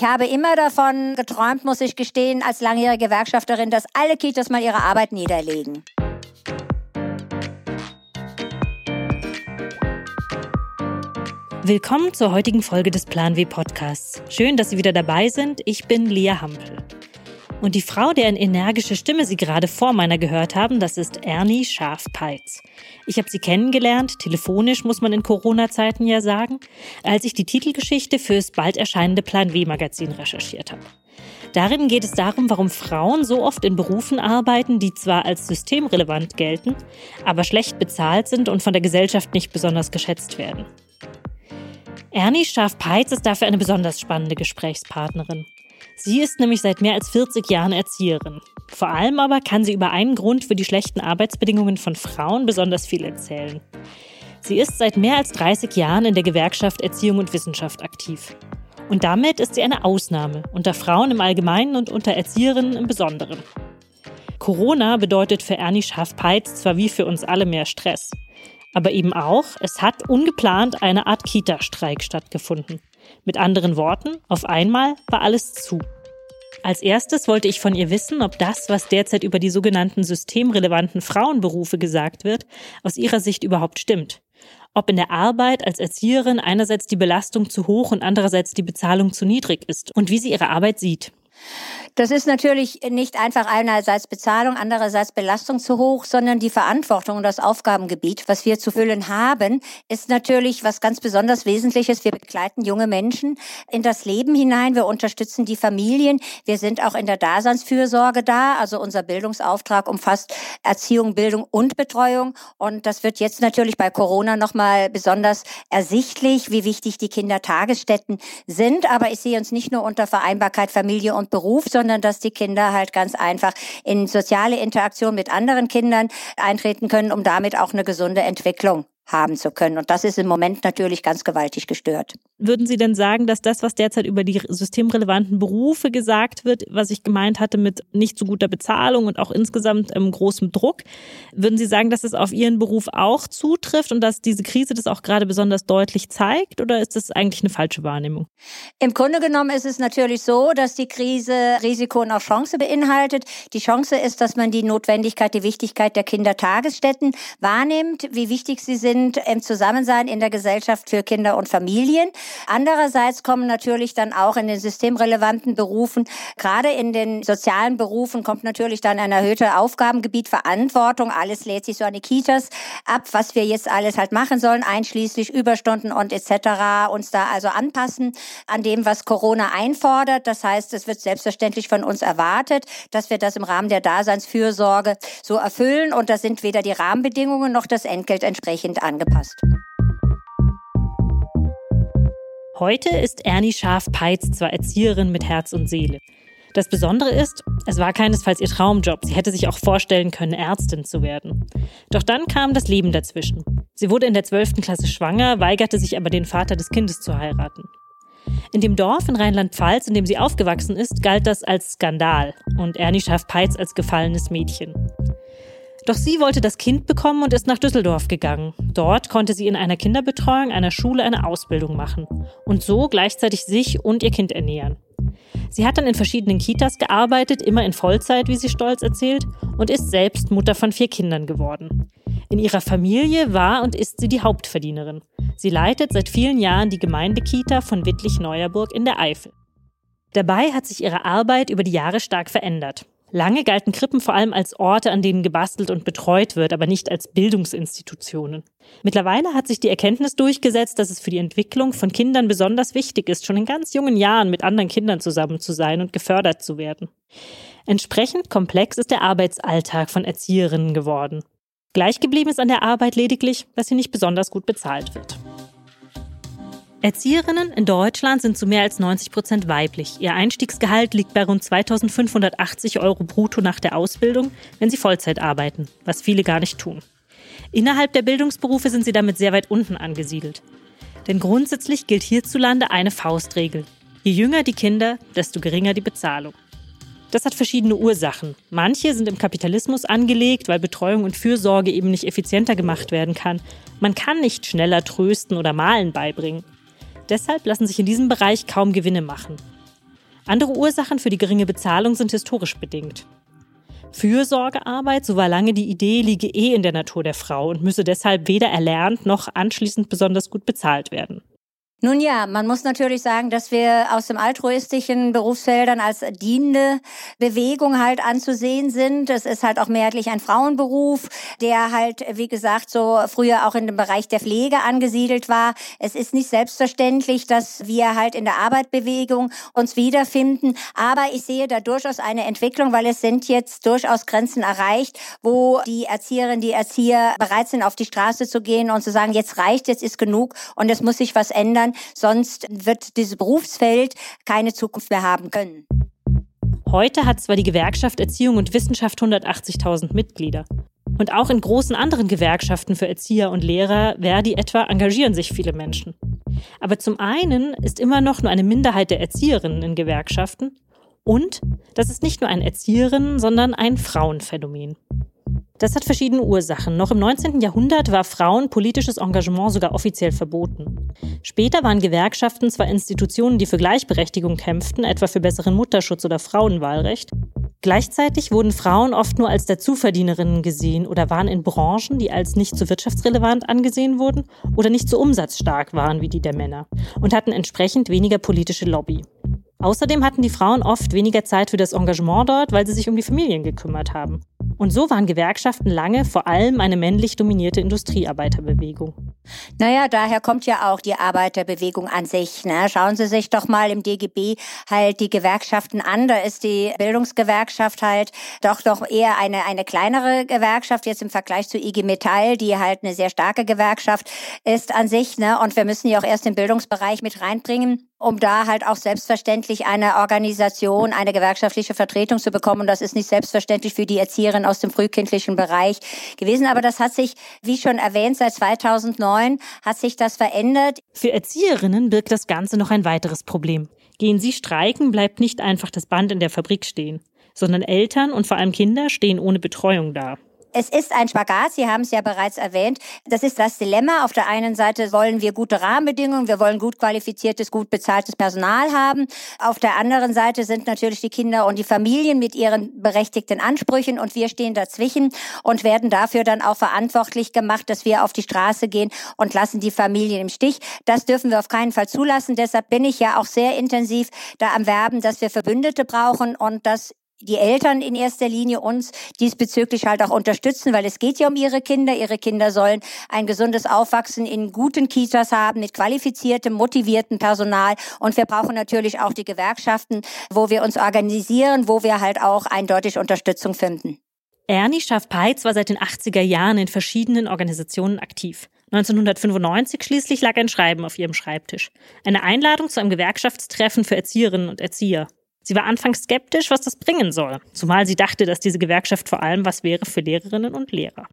Ich habe immer davon geträumt, muss ich gestehen, als langjährige Gewerkschafterin, dass alle Kitas mal ihre Arbeit niederlegen. Willkommen zur heutigen Folge des Plan W Podcasts. Schön, dass Sie wieder dabei sind. Ich bin Lea Hampel. Und die Frau, deren energische Stimme Sie gerade vor meiner gehört haben, das ist Ernie Schafpeitz. Ich habe sie kennengelernt, telefonisch muss man in Corona-Zeiten ja sagen, als ich die Titelgeschichte fürs bald erscheinende Plan W-Magazin recherchiert habe. Darin geht es darum, warum Frauen so oft in Berufen arbeiten, die zwar als systemrelevant gelten, aber schlecht bezahlt sind und von der Gesellschaft nicht besonders geschätzt werden. Ernie Schafpeitz ist dafür eine besonders spannende Gesprächspartnerin. Sie ist nämlich seit mehr als 40 Jahren Erzieherin. Vor allem aber kann sie über einen Grund für die schlechten Arbeitsbedingungen von Frauen besonders viel erzählen. Sie ist seit mehr als 30 Jahren in der Gewerkschaft Erziehung und Wissenschaft aktiv. Und damit ist sie eine Ausnahme unter Frauen im Allgemeinen und unter Erzieherinnen im Besonderen. Corona bedeutet für Ernie Schaff-Peitz zwar wie für uns alle mehr Stress, aber eben auch, es hat ungeplant eine Art Kita-Streik stattgefunden. Mit anderen Worten, auf einmal war alles zu. Als erstes wollte ich von ihr wissen, ob das, was derzeit über die sogenannten systemrelevanten Frauenberufe gesagt wird, aus ihrer Sicht überhaupt stimmt. Ob in der Arbeit als Erzieherin einerseits die Belastung zu hoch und andererseits die Bezahlung zu niedrig ist und wie sie ihre Arbeit sieht. Das ist natürlich nicht einfach einerseits Bezahlung, andererseits Belastung zu hoch, sondern die Verantwortung und das Aufgabengebiet, was wir zu füllen haben, ist natürlich was ganz besonders Wesentliches. Wir begleiten junge Menschen in das Leben hinein. Wir unterstützen die Familien. Wir sind auch in der Daseinsfürsorge da. Also unser Bildungsauftrag umfasst Erziehung, Bildung und Betreuung. Und das wird jetzt natürlich bei Corona nochmal besonders ersichtlich, wie wichtig die Kindertagesstätten sind. Aber ich sehe uns nicht nur unter Vereinbarkeit Familie und Beruf, sondern dass die Kinder halt ganz einfach in soziale Interaktion mit anderen Kindern eintreten können, um damit auch eine gesunde Entwicklung haben zu können. Und das ist im Moment natürlich ganz gewaltig gestört. Würden Sie denn sagen, dass das, was derzeit über die systemrelevanten Berufe gesagt wird, was ich gemeint hatte mit nicht so guter Bezahlung und auch insgesamt ähm, großem Druck, würden Sie sagen, dass es auf Ihren Beruf auch zutrifft und dass diese Krise das auch gerade besonders deutlich zeigt? Oder ist das eigentlich eine falsche Wahrnehmung? Im Grunde genommen ist es natürlich so, dass die Krise Risiko und auch Chance beinhaltet. Die Chance ist, dass man die Notwendigkeit, die Wichtigkeit der Kindertagesstätten wahrnimmt, wie wichtig sie sind sind im Zusammensein in der Gesellschaft für Kinder und Familien. Andererseits kommen natürlich dann auch in den systemrelevanten Berufen, gerade in den sozialen Berufen, kommt natürlich dann ein erhöhter Aufgabengebiet, Verantwortung. Alles lädt sich so an die Kitas ab, was wir jetzt alles halt machen sollen, einschließlich Überstunden und etc. Uns da also anpassen an dem, was Corona einfordert. Das heißt, es wird selbstverständlich von uns erwartet, dass wir das im Rahmen der Daseinsfürsorge so erfüllen. Und da sind weder die Rahmenbedingungen noch das Entgelt entsprechend angepasst. Heute ist Ernie Schaf-Peitz zwar Erzieherin mit Herz und Seele. Das Besondere ist, es war keinesfalls ihr Traumjob. Sie hätte sich auch vorstellen können, Ärztin zu werden. Doch dann kam das Leben dazwischen. Sie wurde in der 12. Klasse schwanger, weigerte sich aber den Vater des Kindes zu heiraten. In dem Dorf in Rheinland-Pfalz, in dem sie aufgewachsen ist, galt das als Skandal und Ernie Schaf-Peitz als gefallenes Mädchen. Doch sie wollte das Kind bekommen und ist nach Düsseldorf gegangen. Dort konnte sie in einer Kinderbetreuung einer Schule eine Ausbildung machen und so gleichzeitig sich und ihr Kind ernähren. Sie hat dann in verschiedenen Kitas gearbeitet, immer in Vollzeit, wie sie stolz erzählt, und ist selbst Mutter von vier Kindern geworden. In ihrer Familie war und ist sie die Hauptverdienerin. Sie leitet seit vielen Jahren die Gemeindekita von Wittlich-Neuerburg in der Eifel. Dabei hat sich ihre Arbeit über die Jahre stark verändert. Lange galten Krippen vor allem als Orte, an denen gebastelt und betreut wird, aber nicht als Bildungsinstitutionen. Mittlerweile hat sich die Erkenntnis durchgesetzt, dass es für die Entwicklung von Kindern besonders wichtig ist, schon in ganz jungen Jahren mit anderen Kindern zusammen zu sein und gefördert zu werden. Entsprechend komplex ist der Arbeitsalltag von Erzieherinnen geworden. Gleich geblieben ist an der Arbeit lediglich, dass sie nicht besonders gut bezahlt wird. Erzieherinnen in Deutschland sind zu mehr als 90 Prozent weiblich. Ihr Einstiegsgehalt liegt bei rund 2580 Euro brutto nach der Ausbildung, wenn sie Vollzeit arbeiten, was viele gar nicht tun. Innerhalb der Bildungsberufe sind sie damit sehr weit unten angesiedelt. Denn grundsätzlich gilt hierzulande eine Faustregel. Je jünger die Kinder, desto geringer die Bezahlung. Das hat verschiedene Ursachen. Manche sind im Kapitalismus angelegt, weil Betreuung und Fürsorge eben nicht effizienter gemacht werden kann. Man kann nicht schneller trösten oder malen beibringen. Deshalb lassen sich in diesem Bereich kaum Gewinne machen. Andere Ursachen für die geringe Bezahlung sind historisch bedingt. Fürsorgearbeit, so war lange die Idee, liege eh in der Natur der Frau und müsse deshalb weder erlernt noch anschließend besonders gut bezahlt werden. Nun ja, man muss natürlich sagen, dass wir aus dem altruistischen Berufsfeldern als dienende Bewegung halt anzusehen sind. Es ist halt auch mehrheitlich ein Frauenberuf, der halt, wie gesagt, so früher auch in dem Bereich der Pflege angesiedelt war. Es ist nicht selbstverständlich, dass wir halt in der Arbeitbewegung uns wiederfinden. Aber ich sehe da durchaus eine Entwicklung, weil es sind jetzt durchaus Grenzen erreicht, wo die Erzieherinnen, die Erzieher bereit sind, auf die Straße zu gehen und zu sagen, jetzt reicht, jetzt ist genug und es muss sich was ändern ändern, sonst wird dieses Berufsfeld keine Zukunft mehr haben können. Heute hat zwar die Gewerkschaft Erziehung und Wissenschaft 180.000 Mitglieder. Und auch in großen anderen Gewerkschaften für Erzieher und Lehrer, Verdi etwa, engagieren sich viele Menschen. Aber zum einen ist immer noch nur eine Minderheit der Erzieherinnen in Gewerkschaften und das ist nicht nur ein Erzieherinnen, sondern ein Frauenphänomen. Das hat verschiedene Ursachen. Noch im 19. Jahrhundert war Frauen politisches Engagement sogar offiziell verboten. Später waren Gewerkschaften zwar Institutionen, die für Gleichberechtigung kämpften, etwa für besseren Mutterschutz oder Frauenwahlrecht. Gleichzeitig wurden Frauen oft nur als Dazuverdienerinnen gesehen oder waren in Branchen, die als nicht so wirtschaftsrelevant angesehen wurden oder nicht so umsatzstark waren wie die der Männer und hatten entsprechend weniger politische Lobby. Außerdem hatten die Frauen oft weniger Zeit für das Engagement dort, weil sie sich um die Familien gekümmert haben. Und so waren Gewerkschaften lange vor allem eine männlich dominierte Industriearbeiterbewegung. Naja, daher kommt ja auch die Arbeiterbewegung an sich. Ne? Schauen Sie sich doch mal im DGB halt die Gewerkschaften an. Da ist die Bildungsgewerkschaft halt doch doch eher eine, eine kleinere Gewerkschaft jetzt im Vergleich zu IG Metall, die halt eine sehr starke Gewerkschaft ist an sich. Ne? Und wir müssen ja auch erst den Bildungsbereich mit reinbringen um da halt auch selbstverständlich eine Organisation, eine gewerkschaftliche Vertretung zu bekommen. Und das ist nicht selbstverständlich für die Erzieherin aus dem frühkindlichen Bereich gewesen. Aber das hat sich, wie schon erwähnt, seit 2009 hat sich das verändert. Für Erzieherinnen birgt das Ganze noch ein weiteres Problem. Gehen sie streiken, bleibt nicht einfach das Band in der Fabrik stehen, sondern Eltern und vor allem Kinder stehen ohne Betreuung da. Es ist ein Spagat, Sie haben es ja bereits erwähnt. Das ist das Dilemma. Auf der einen Seite wollen wir gute Rahmenbedingungen, wir wollen gut qualifiziertes, gut bezahltes Personal haben. Auf der anderen Seite sind natürlich die Kinder und die Familien mit ihren berechtigten Ansprüchen und wir stehen dazwischen und werden dafür dann auch verantwortlich gemacht, dass wir auf die Straße gehen und lassen die Familien im Stich. Das dürfen wir auf keinen Fall zulassen. Deshalb bin ich ja auch sehr intensiv da am Werben, dass wir Verbündete brauchen und dass die Eltern in erster Linie uns diesbezüglich halt auch unterstützen, weil es geht ja um ihre Kinder. Ihre Kinder sollen ein gesundes Aufwachsen in guten Kitas haben, mit qualifiziertem, motiviertem Personal. Und wir brauchen natürlich auch die Gewerkschaften, wo wir uns organisieren, wo wir halt auch eindeutig Unterstützung finden. Ernie Schaff-Peitz war seit den 80er Jahren in verschiedenen Organisationen aktiv. 1995 schließlich lag ein Schreiben auf ihrem Schreibtisch. Eine Einladung zu einem Gewerkschaftstreffen für Erzieherinnen und Erzieher. Sie war anfangs skeptisch, was das bringen soll, zumal sie dachte, dass diese Gewerkschaft vor allem was wäre für Lehrerinnen und Lehrer.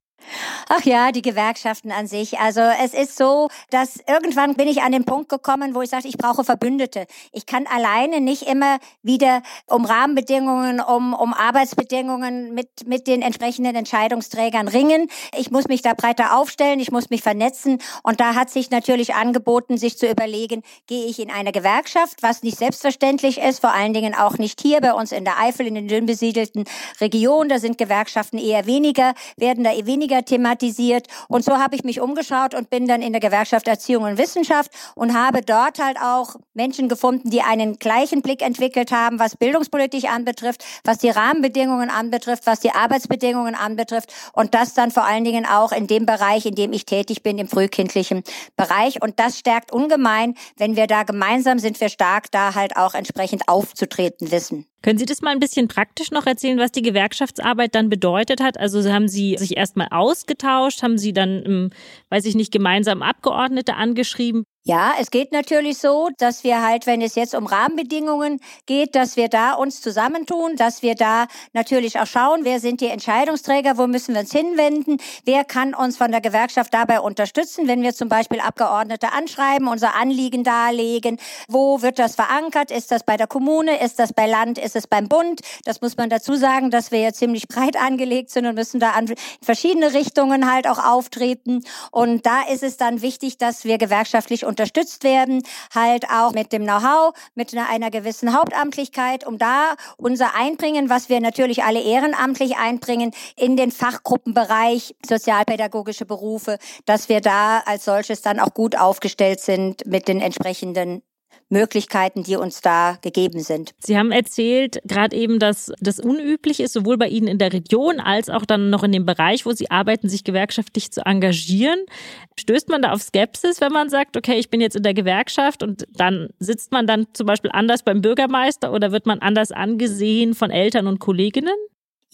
Ach ja, die Gewerkschaften an sich. Also es ist so, dass irgendwann bin ich an den Punkt gekommen, wo ich sagte, ich brauche Verbündete. Ich kann alleine nicht immer wieder um Rahmenbedingungen, um, um Arbeitsbedingungen mit, mit den entsprechenden Entscheidungsträgern ringen. Ich muss mich da breiter aufstellen, ich muss mich vernetzen. Und da hat sich natürlich angeboten, sich zu überlegen, gehe ich in eine Gewerkschaft, was nicht selbstverständlich ist, vor allen Dingen auch nicht hier bei uns in der Eifel, in den dünn besiedelten Regionen. Da sind Gewerkschaften eher weniger, werden da eher weniger weniger thematisiert. Und so habe ich mich umgeschaut und bin dann in der Gewerkschaft Erziehung und Wissenschaft und habe dort halt auch Menschen gefunden, die einen gleichen Blick entwickelt haben, was Bildungspolitik anbetrifft, was die Rahmenbedingungen anbetrifft, was die Arbeitsbedingungen anbetrifft und das dann vor allen Dingen auch in dem Bereich, in dem ich tätig bin, im frühkindlichen Bereich. Und das stärkt ungemein, wenn wir da gemeinsam sind wir stark, da halt auch entsprechend aufzutreten wissen. Können Sie das mal ein bisschen praktisch noch erzählen, was die Gewerkschaftsarbeit dann bedeutet hat? Also haben Sie sich erstmal ausgetauscht, haben Sie dann, weiß ich nicht, gemeinsam Abgeordnete angeschrieben? Ja, es geht natürlich so, dass wir halt, wenn es jetzt um Rahmenbedingungen geht, dass wir da uns zusammentun, dass wir da natürlich auch schauen, wer sind die Entscheidungsträger, wo müssen wir uns hinwenden, wer kann uns von der Gewerkschaft dabei unterstützen, wenn wir zum Beispiel Abgeordnete anschreiben, unser Anliegen darlegen, wo wird das verankert, ist das bei der Kommune, ist das bei Land, ist es beim Bund, das muss man dazu sagen, dass wir ja ziemlich breit angelegt sind und müssen da an verschiedene Richtungen halt auch auftreten. Und da ist es dann wichtig, dass wir gewerkschaftlich unterstützt werden, halt auch mit dem Know-how, mit einer, gewissen Hauptamtlichkeit, um da unser Einbringen, was wir natürlich alle ehrenamtlich einbringen, in den Fachgruppenbereich sozialpädagogische Berufe, dass wir da als solches dann auch gut aufgestellt sind mit den entsprechenden Möglichkeiten, die uns da gegeben sind. Sie haben erzählt, gerade eben, dass das unüblich ist, sowohl bei Ihnen in der Region als auch dann noch in dem Bereich, wo Sie arbeiten, sich gewerkschaftlich zu engagieren. Stößt man da auf Skepsis, wenn man sagt, okay, ich bin jetzt in der Gewerkschaft und dann sitzt man dann zum Beispiel anders beim Bürgermeister oder wird man anders angesehen von Eltern und Kolleginnen?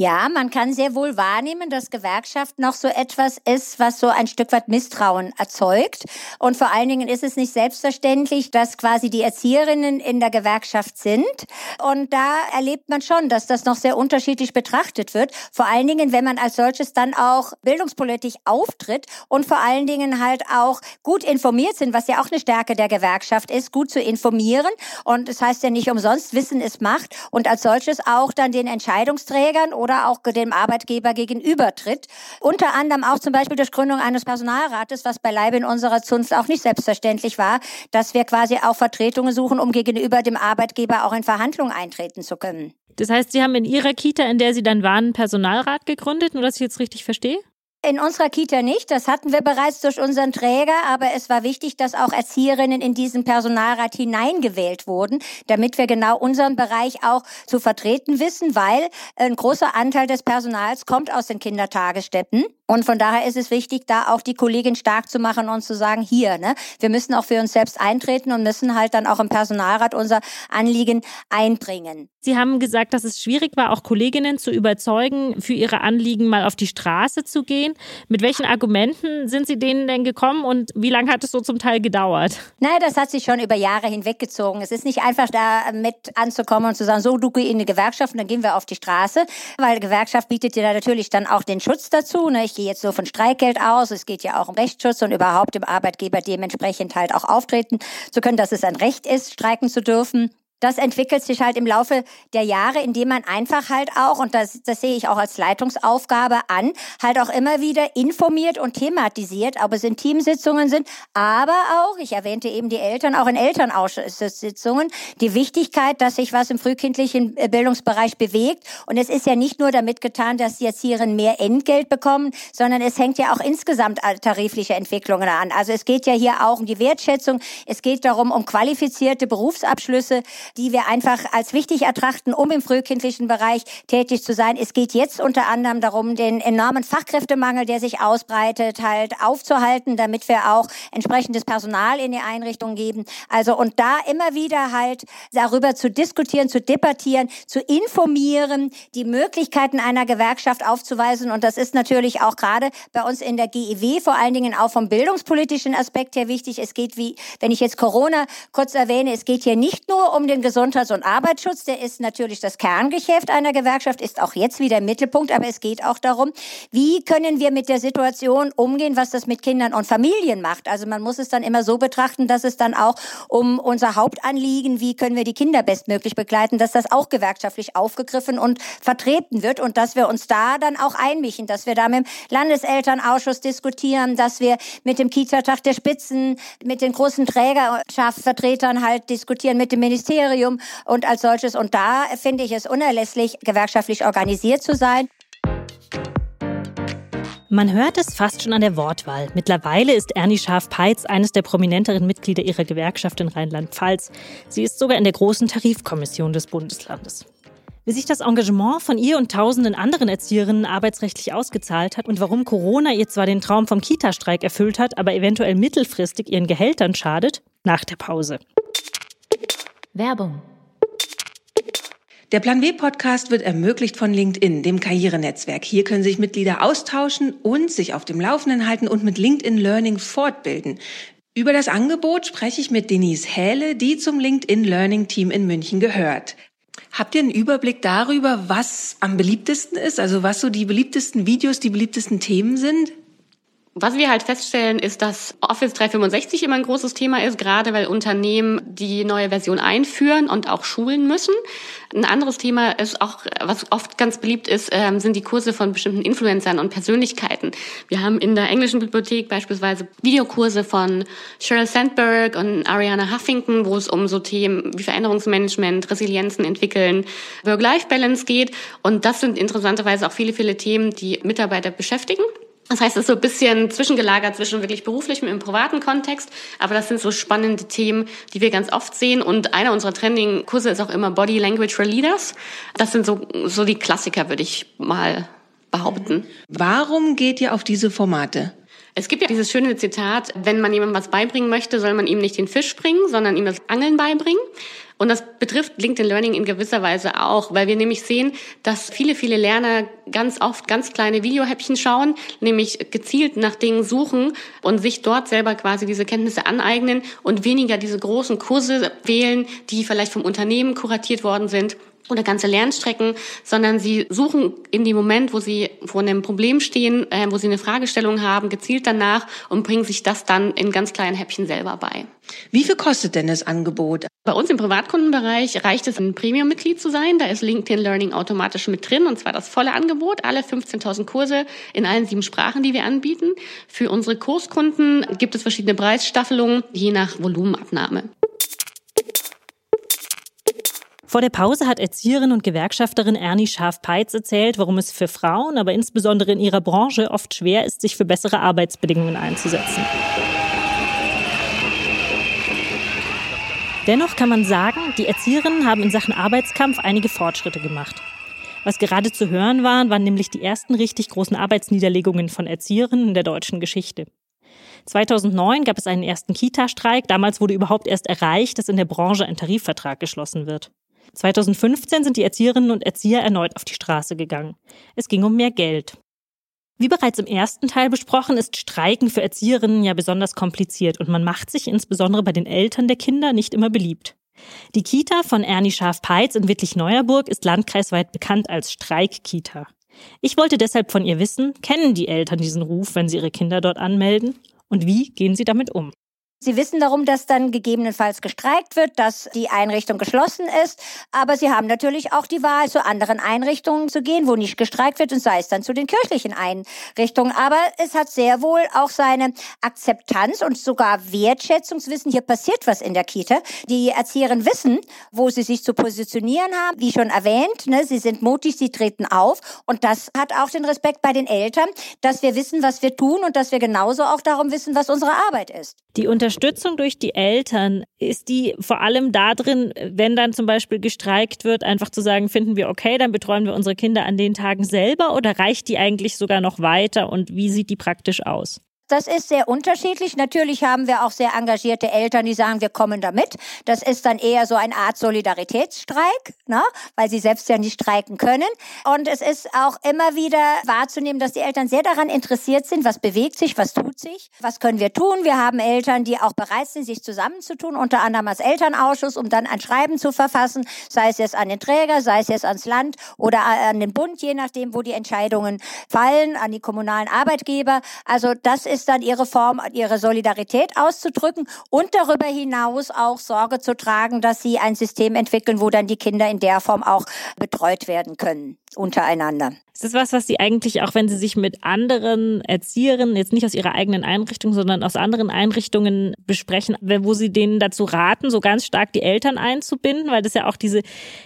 Ja, man kann sehr wohl wahrnehmen, dass Gewerkschaft noch so etwas ist, was so ein Stück weit Misstrauen erzeugt. Und vor allen Dingen ist es nicht selbstverständlich, dass quasi die Erzieherinnen in der Gewerkschaft sind. Und da erlebt man schon, dass das noch sehr unterschiedlich betrachtet wird. Vor allen Dingen, wenn man als solches dann auch bildungspolitisch auftritt und vor allen Dingen halt auch gut informiert sind, was ja auch eine Stärke der Gewerkschaft ist, gut zu informieren. Und das heißt ja nicht umsonst, Wissen ist Macht. Und als solches auch dann den Entscheidungsträgern oder oder auch dem Arbeitgeber gegenübertritt. Unter anderem auch zum Beispiel durch Gründung eines Personalrates, was beileibe in unserer Zunft auch nicht selbstverständlich war, dass wir quasi auch Vertretungen suchen, um gegenüber dem Arbeitgeber auch in Verhandlungen eintreten zu können. Das heißt, Sie haben in Ihrer Kita, in der Sie dann waren, einen Personalrat gegründet, nur dass ich jetzt richtig verstehe? In unserer Kita nicht. Das hatten wir bereits durch unseren Träger. Aber es war wichtig, dass auch Erzieherinnen in diesen Personalrat hineingewählt wurden, damit wir genau unseren Bereich auch zu vertreten wissen, weil ein großer Anteil des Personals kommt aus den Kindertagesstätten. Und von daher ist es wichtig, da auch die Kollegin stark zu machen und zu sagen, hier, ne, wir müssen auch für uns selbst eintreten und müssen halt dann auch im Personalrat unser Anliegen einbringen. Sie haben gesagt, dass es schwierig war, auch Kolleginnen zu überzeugen, für ihre Anliegen mal auf die Straße zu gehen. Mit welchen Argumenten sind Sie denen denn gekommen und wie lange hat es so zum Teil gedauert? Naja, das hat sich schon über Jahre hinweggezogen. Es ist nicht einfach da mit anzukommen und zu sagen, so, du geh in die Gewerkschaft und dann gehen wir auf die Straße, weil Gewerkschaft bietet dir natürlich dann auch den Schutz dazu. Ne? Ich gehe jetzt nur von Streikgeld aus. Es geht ja auch um Rechtsschutz und überhaupt dem Arbeitgeber dementsprechend halt auch auftreten zu können, dass es ein Recht ist, streiken zu dürfen das entwickelt sich halt im Laufe der Jahre, indem man einfach halt auch, und das, das sehe ich auch als Leitungsaufgabe an, halt auch immer wieder informiert und thematisiert, ob es in Teamsitzungen sind, aber auch, ich erwähnte eben die Eltern, auch in Elternausschusssitzungen, die Wichtigkeit, dass sich was im frühkindlichen äh, Bildungsbereich bewegt. Und es ist ja nicht nur damit getan, dass die Erzieherinnen mehr Entgelt bekommen, sondern es hängt ja auch insgesamt tarifliche Entwicklungen an. Also es geht ja hier auch um die Wertschätzung, es geht darum, um qualifizierte Berufsabschlüsse, die wir einfach als wichtig ertrachten, um im frühkindlichen Bereich tätig zu sein. Es geht jetzt unter anderem darum, den enormen Fachkräftemangel, der sich ausbreitet, halt aufzuhalten, damit wir auch entsprechendes Personal in die Einrichtungen geben. Also und da immer wieder halt darüber zu diskutieren, zu debattieren, zu informieren, die Möglichkeiten einer Gewerkschaft aufzuweisen. Und das ist natürlich auch gerade bei uns in der GEW vor allen Dingen auch vom bildungspolitischen Aspekt her wichtig. Es geht wie, wenn ich jetzt Corona kurz erwähne, es geht hier nicht nur um den Gesundheits- und Arbeitsschutz, der ist natürlich das Kerngeschäft einer Gewerkschaft, ist auch jetzt wieder im Mittelpunkt, aber es geht auch darum, wie können wir mit der Situation umgehen, was das mit Kindern und Familien macht. Also man muss es dann immer so betrachten, dass es dann auch um unser Hauptanliegen, wie können wir die Kinder bestmöglich begleiten, dass das auch gewerkschaftlich aufgegriffen und vertreten wird und dass wir uns da dann auch einmischen, dass wir da mit dem Landeselternausschuss diskutieren, dass wir mit dem Kita-Tag der Spitzen, mit den großen Trägerschaftsvertretern halt diskutieren, mit dem Ministerium Ministerium und als solches. Und da finde ich es unerlässlich, gewerkschaftlich organisiert zu sein. Man hört es fast schon an der Wortwahl. Mittlerweile ist Ernie Scharf-Peitz eines der prominenteren Mitglieder ihrer Gewerkschaft in Rheinland-Pfalz. Sie ist sogar in der großen Tarifkommission des Bundeslandes. Wie sich das Engagement von ihr und tausenden anderen Erzieherinnen arbeitsrechtlich ausgezahlt hat und warum Corona ihr zwar den Traum vom Kita-Streik erfüllt hat, aber eventuell mittelfristig ihren Gehältern schadet, nach der Pause. Werbung. Der Plan W Podcast wird ermöglicht von LinkedIn, dem Karrierenetzwerk. Hier können sich Mitglieder austauschen und sich auf dem Laufenden halten und mit LinkedIn Learning fortbilden. Über das Angebot spreche ich mit Denise Hähle, die zum LinkedIn Learning Team in München gehört. Habt ihr einen Überblick darüber, was am beliebtesten ist? Also was so die beliebtesten Videos, die beliebtesten Themen sind? Was wir halt feststellen, ist, dass Office 365 immer ein großes Thema ist, gerade weil Unternehmen die neue Version einführen und auch schulen müssen. Ein anderes Thema ist auch, was oft ganz beliebt ist, ähm, sind die Kurse von bestimmten Influencern und Persönlichkeiten. Wir haben in der englischen Bibliothek beispielsweise Videokurse von Sheryl Sandberg und Ariana Huffington, wo es um so Themen wie Veränderungsmanagement, Resilienzen entwickeln, Work-Life-Balance geht. Und das sind interessanterweise auch viele, viele Themen, die Mitarbeiter beschäftigen. Das heißt, es ist so ein bisschen zwischengelagert zwischen wirklich beruflichem und privaten Kontext. Aber das sind so spannende Themen, die wir ganz oft sehen. Und einer unserer Trending-Kurse ist auch immer Body Language for Leaders. Das sind so, so die Klassiker, würde ich mal behaupten. Warum geht ihr auf diese Formate? Es gibt ja dieses schöne Zitat, wenn man jemandem was beibringen möchte, soll man ihm nicht den Fisch bringen, sondern ihm das Angeln beibringen. Und das betrifft LinkedIn Learning in gewisser Weise auch, weil wir nämlich sehen, dass viele, viele Lerner ganz oft ganz kleine Videohäppchen schauen, nämlich gezielt nach Dingen suchen und sich dort selber quasi diese Kenntnisse aneignen und weniger diese großen Kurse wählen, die vielleicht vom Unternehmen kuratiert worden sind oder ganze Lernstrecken, sondern sie suchen in dem Moment, wo sie vor einem Problem stehen, äh, wo sie eine Fragestellung haben, gezielt danach und bringen sich das dann in ganz kleinen Häppchen selber bei. Wie viel kostet denn das Angebot? Bei uns im Privatkundenbereich reicht es, ein Premium-Mitglied zu sein. Da ist LinkedIn Learning automatisch mit drin und zwar das volle Angebot, alle 15.000 Kurse in allen sieben Sprachen, die wir anbieten. Für unsere Kurskunden gibt es verschiedene Preisstaffelungen, je nach Volumenabnahme. Vor der Pause hat Erzieherin und Gewerkschafterin Ernie Scharf-Peitz erzählt, warum es für Frauen, aber insbesondere in ihrer Branche oft schwer ist, sich für bessere Arbeitsbedingungen einzusetzen. Dennoch kann man sagen, die Erzieherinnen haben in Sachen Arbeitskampf einige Fortschritte gemacht. Was gerade zu hören war, waren nämlich die ersten richtig großen Arbeitsniederlegungen von Erzieherinnen in der deutschen Geschichte. 2009 gab es einen ersten Kita-Streik. Damals wurde überhaupt erst erreicht, dass in der Branche ein Tarifvertrag geschlossen wird. 2015 sind die Erzieherinnen und Erzieher erneut auf die Straße gegangen. Es ging um mehr Geld. Wie bereits im ersten Teil besprochen, ist Streiken für Erzieherinnen ja besonders kompliziert und man macht sich insbesondere bei den Eltern der Kinder nicht immer beliebt. Die Kita von Ernie Scharf-Peitz in Wittlich-Neuerburg ist landkreisweit bekannt als Streikkita. Ich wollte deshalb von ihr wissen, kennen die Eltern diesen Ruf, wenn sie ihre Kinder dort anmelden? Und wie gehen sie damit um? Sie wissen darum, dass dann gegebenenfalls gestreikt wird, dass die Einrichtung geschlossen ist. Aber Sie haben natürlich auch die Wahl, zu anderen Einrichtungen zu gehen, wo nicht gestreikt wird, und sei es dann zu den kirchlichen Einrichtungen. Aber es hat sehr wohl auch seine Akzeptanz und sogar Wertschätzungswissen. Hier passiert was in der Kita. Die Erzieherinnen wissen, wo sie sich zu positionieren haben. Wie schon erwähnt, ne, sie sind mutig, sie treten auf. Und das hat auch den Respekt bei den Eltern, dass wir wissen, was wir tun und dass wir genauso auch darum wissen, was unsere Arbeit ist. Die Unterstützung durch die Eltern, ist die vor allem da drin, wenn dann zum Beispiel gestreikt wird, einfach zu sagen, finden wir okay, dann betreuen wir unsere Kinder an den Tagen selber oder reicht die eigentlich sogar noch weiter und wie sieht die praktisch aus? Das ist sehr unterschiedlich. Natürlich haben wir auch sehr engagierte Eltern, die sagen, wir kommen damit. Das ist dann eher so eine Art Solidaritätsstreik, ne? weil sie selbst ja nicht streiken können. Und es ist auch immer wieder wahrzunehmen, dass die Eltern sehr daran interessiert sind, was bewegt sich, was tut sich, was können wir tun. Wir haben Eltern, die auch bereit sind, sich zusammenzutun, unter anderem als Elternausschuss, um dann ein Schreiben zu verfassen, sei es jetzt an den Träger, sei es jetzt ans Land oder an den Bund, je nachdem, wo die Entscheidungen fallen, an die kommunalen Arbeitgeber. Also das ist ist dann ihre Form, ihre Solidarität auszudrücken und darüber hinaus auch Sorge zu tragen, dass sie ein System entwickeln, wo dann die Kinder in der Form auch betreut werden können untereinander. Ist das was, was Sie eigentlich auch, wenn Sie sich mit anderen Erzieherinnen, jetzt nicht aus Ihrer eigenen Einrichtung, sondern aus anderen Einrichtungen besprechen, wo Sie denen dazu raten, so ganz stark die Eltern einzubinden? Weil das ja auch diese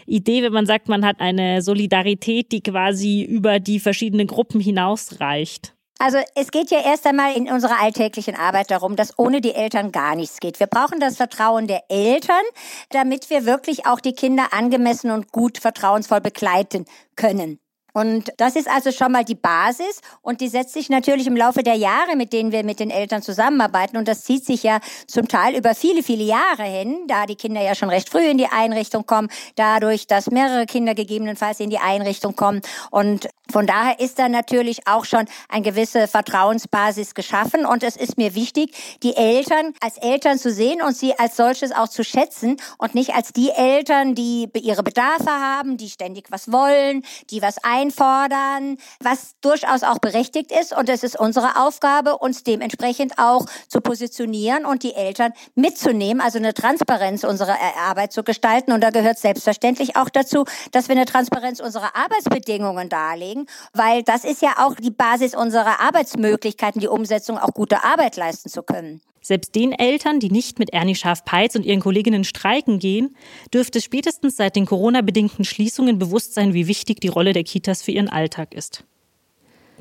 Idee, wenn man sagt, man hat eine Solidarität, die quasi über die verschiedenen Gruppen hinausreicht. Also es geht ja erst einmal in unserer alltäglichen Arbeit darum, dass ohne die Eltern gar nichts geht. Wir brauchen das Vertrauen der Eltern, damit wir wirklich auch die Kinder angemessen und gut vertrauensvoll begleiten können. Und das ist also schon mal die Basis und die setzt sich natürlich im Laufe der Jahre, mit denen wir mit den Eltern zusammenarbeiten und das zieht sich ja zum Teil über viele, viele Jahre hin, da die Kinder ja schon recht früh in die Einrichtung kommen, dadurch, dass mehrere Kinder gegebenenfalls in die Einrichtung kommen und Von daher ist da natürlich auch schon eine gewisse Vertrauensbasis geschaffen und es ist mir wichtig, die Eltern als Eltern zu sehen und sie als solches auch zu schätzen und nicht als die Eltern, die ihre Bedarfe haben, die ständig was wollen, die was einfordern, was durchaus auch berechtigt ist und es ist unsere Aufgabe, uns dementsprechend auch zu positionieren und die Eltern mitzunehmen, also eine Transparenz unserer Arbeit zu gestalten. Und da gehört selbstverständlich auch dazu, dass wir eine Transparenz unserer Arbeitsbedingungen darlegen legen, weil das ist ja auch die Basis unserer Arbeitsmöglichkeiten, die Umsetzung auch gute Arbeit leisten zu können. Selbst den Eltern, die nicht mit Ernie Scharf-Peitz und ihren Kolleginnen streiken gehen, dürfte spätestens seit den Corona-bedingten Schließungen bewusst sein, wie wichtig die Rolle der Kitas für ihren Alltag ist.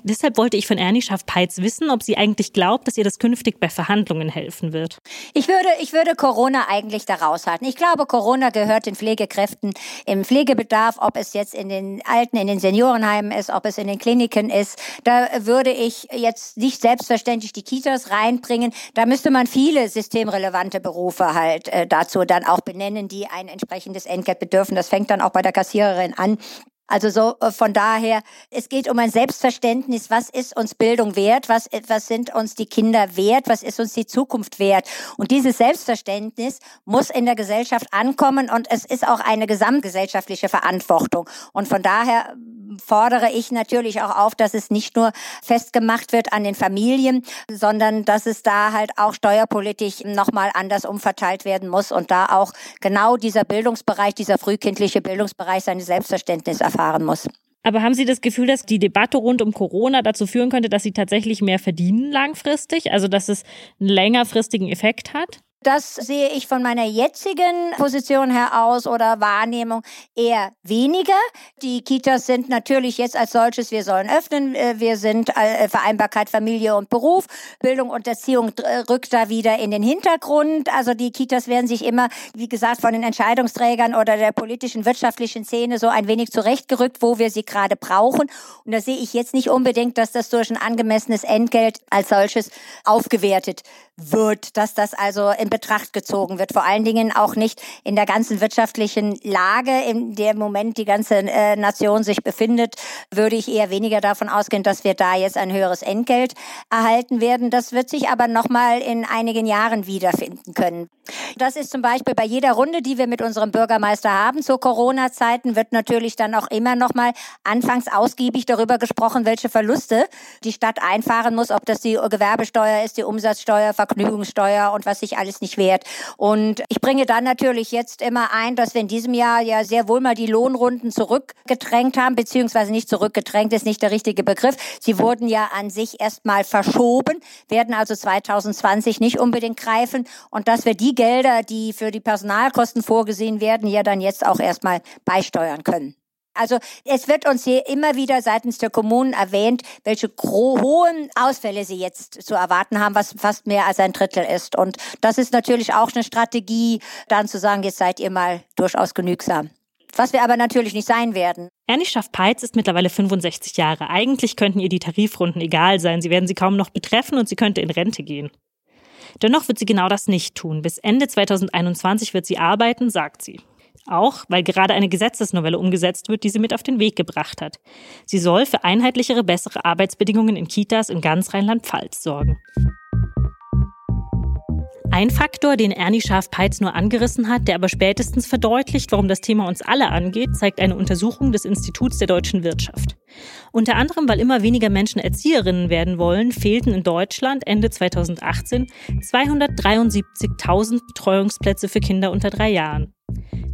Deshalb wollte ich von Ernie Schaff-Peitz wissen, ob sie eigentlich glaubt, dass ihr das künftig bei Verhandlungen helfen wird. Ich würde, ich würde Corona eigentlich da raushalten. Ich glaube, Corona gehört den Pflegekräften im Pflegebedarf, ob es jetzt in den Alten, in den Seniorenheimen ist, ob es in den Kliniken ist. Da würde ich jetzt nicht selbstverständlich die Kitas reinbringen. Da müsste man viele systemrelevante Berufe halt äh, dazu dann auch benennen, die ein entsprechendes Entgelt bedürfen. Das fängt dann auch bei der Kassiererin an. Also so äh, von daher, es geht um ein Selbstverständnis, was ist uns Bildung wert, was, äh, was sind uns die Kinder wert, was ist uns die Zukunft wert. Und dieses Selbstverständnis muss in der Gesellschaft ankommen und es ist auch eine gesamtgesellschaftliche Verantwortung. Und von daher fordere ich natürlich auch auf, dass es nicht nur festgemacht wird an den Familien, sondern dass es da halt auch steuerpolitisch nochmal anders umverteilt werden muss und da auch genau dieser Bildungsbereich, dieser frühkindliche Bildungsbereich seine Selbstverständnis erfahren muss. Aber haben Sie das Gefühl, dass die Debatte rund um Corona dazu führen könnte, dass Sie tatsächlich mehr verdienen langfristig? Also dass es einen längerfristigen Effekt hat? Das sehe ich von meiner jetzigen Position her aus oder Wahrnehmung eher weniger. Die Kitas sind natürlich jetzt als solches, wir sollen öffnen, äh, wir sind äh, Vereinbarkeit Familie und Beruf, Bildung und Erziehung rückt da wieder in den Hintergrund. Also die Kitas werden sich immer, wie gesagt, von den Entscheidungsträgern oder der politischen, wirtschaftlichen Szene so ein wenig zurechtgerückt, wo wir sie gerade brauchen. Und da sehe ich jetzt nicht unbedingt, dass das durch ein angemessenes Entgelt als solches aufgewertet wird, dass das also in Betracht gezogen wird. Vor allen Dingen auch nicht in der ganzen wirtschaftlichen Lage, in der im Moment die ganze äh, Nation sich befindet, würde ich eher weniger davon ausgehen, dass wir da jetzt ein höheres Entgelt erhalten werden. Das wird sich aber nochmal in einigen Jahren wiederfinden können. Das ist zum Beispiel bei jeder Runde, die wir mit unserem Bürgermeister haben zu Corona-Zeiten, wird natürlich dann auch immer nochmal anfangs ausgiebig darüber gesprochen, welche Verluste die Stadt einfahren muss, ob das die Gewerbesteuer ist, die Umsatzsteuer, Vergnügungssteuer und was sich alles nicht wehrt. Und ich bringe dann natürlich jetzt immer ein, dass wir in diesem Jahr ja sehr wohl mal die Lohnrunden zurückgedrängt haben, beziehungsweise nicht zurückgedrängt ist nicht der richtige Begriff. Sie wurden ja an sich erstmal verschoben, werden also 2020 nicht unbedingt greifen und dass wir die Gelder, die für die Personalkosten vorgesehen werden, ja dann jetzt auch erstmal beisteuern können. Also es wird uns hier immer wieder seitens der Kommunen erwähnt, welche hohen Ausfälle sie jetzt zu erwarten haben, was fast mehr als ein Drittel ist. Und das ist natürlich auch eine Strategie, dann zu sagen, jetzt seid ihr mal durchaus genügsam. Was wir aber natürlich nicht sein werden. Ernie Schaff-Peitz ist mittlerweile 65 Jahre. Eigentlich könnten ihr die Tarifrunden egal sein. Sie werden sie kaum noch betreffen und sie könnte in Rente gehen. Dennoch wird sie genau das nicht tun. Bis Ende 2021 wird sie arbeiten, sagt sie. Auch weil gerade eine Gesetzesnovelle umgesetzt wird, die sie mit auf den Weg gebracht hat. Sie soll für einheitlichere, bessere Arbeitsbedingungen in Kitas in ganz Rheinland-Pfalz sorgen. Ein Faktor, den Ernie Scharf-Peitz nur angerissen hat, der aber spätestens verdeutlicht, warum das Thema uns alle angeht, zeigt eine Untersuchung des Instituts der deutschen Wirtschaft. Unter anderem, weil immer weniger Menschen Erzieherinnen werden wollen, fehlten in Deutschland Ende 2018 273.000 Betreuungsplätze für Kinder unter drei Jahren.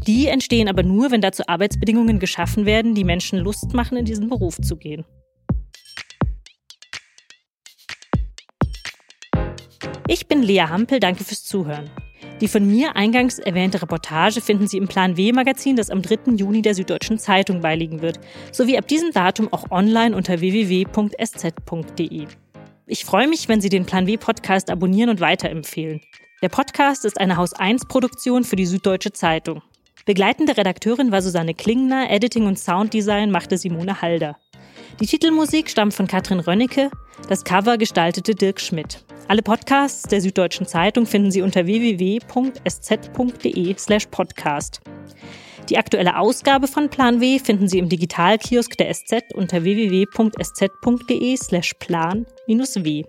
Die entstehen aber nur, wenn dazu Arbeitsbedingungen geschaffen werden, die Menschen Lust machen, in diesen Beruf zu gehen. Ich bin Lea Hampel, danke fürs Zuhören. Die von mir eingangs erwähnte Reportage finden Sie im Plan W Magazin, das am 3. Juni der Süddeutschen Zeitung beiliegen wird, sowie ab diesem Datum auch online unter www.sz.de. Ich freue mich, wenn Sie den Plan W Podcast abonnieren und weiterempfehlen. Der Podcast ist eine Haus 1 Produktion für die Süddeutsche Zeitung. Begleitende Redakteurin war Susanne Klingner, Editing und Sounddesign machte Simone Halder. Die Titelmusik stammt von Katrin Rönnecke, das Cover gestaltete Dirk Schmidt. Alle Podcasts der Süddeutschen Zeitung finden Sie unter www.sz.de/podcast. Die aktuelle Ausgabe von Plan W finden Sie im Digitalkiosk der SZ unter www.sz.de slash plan-w.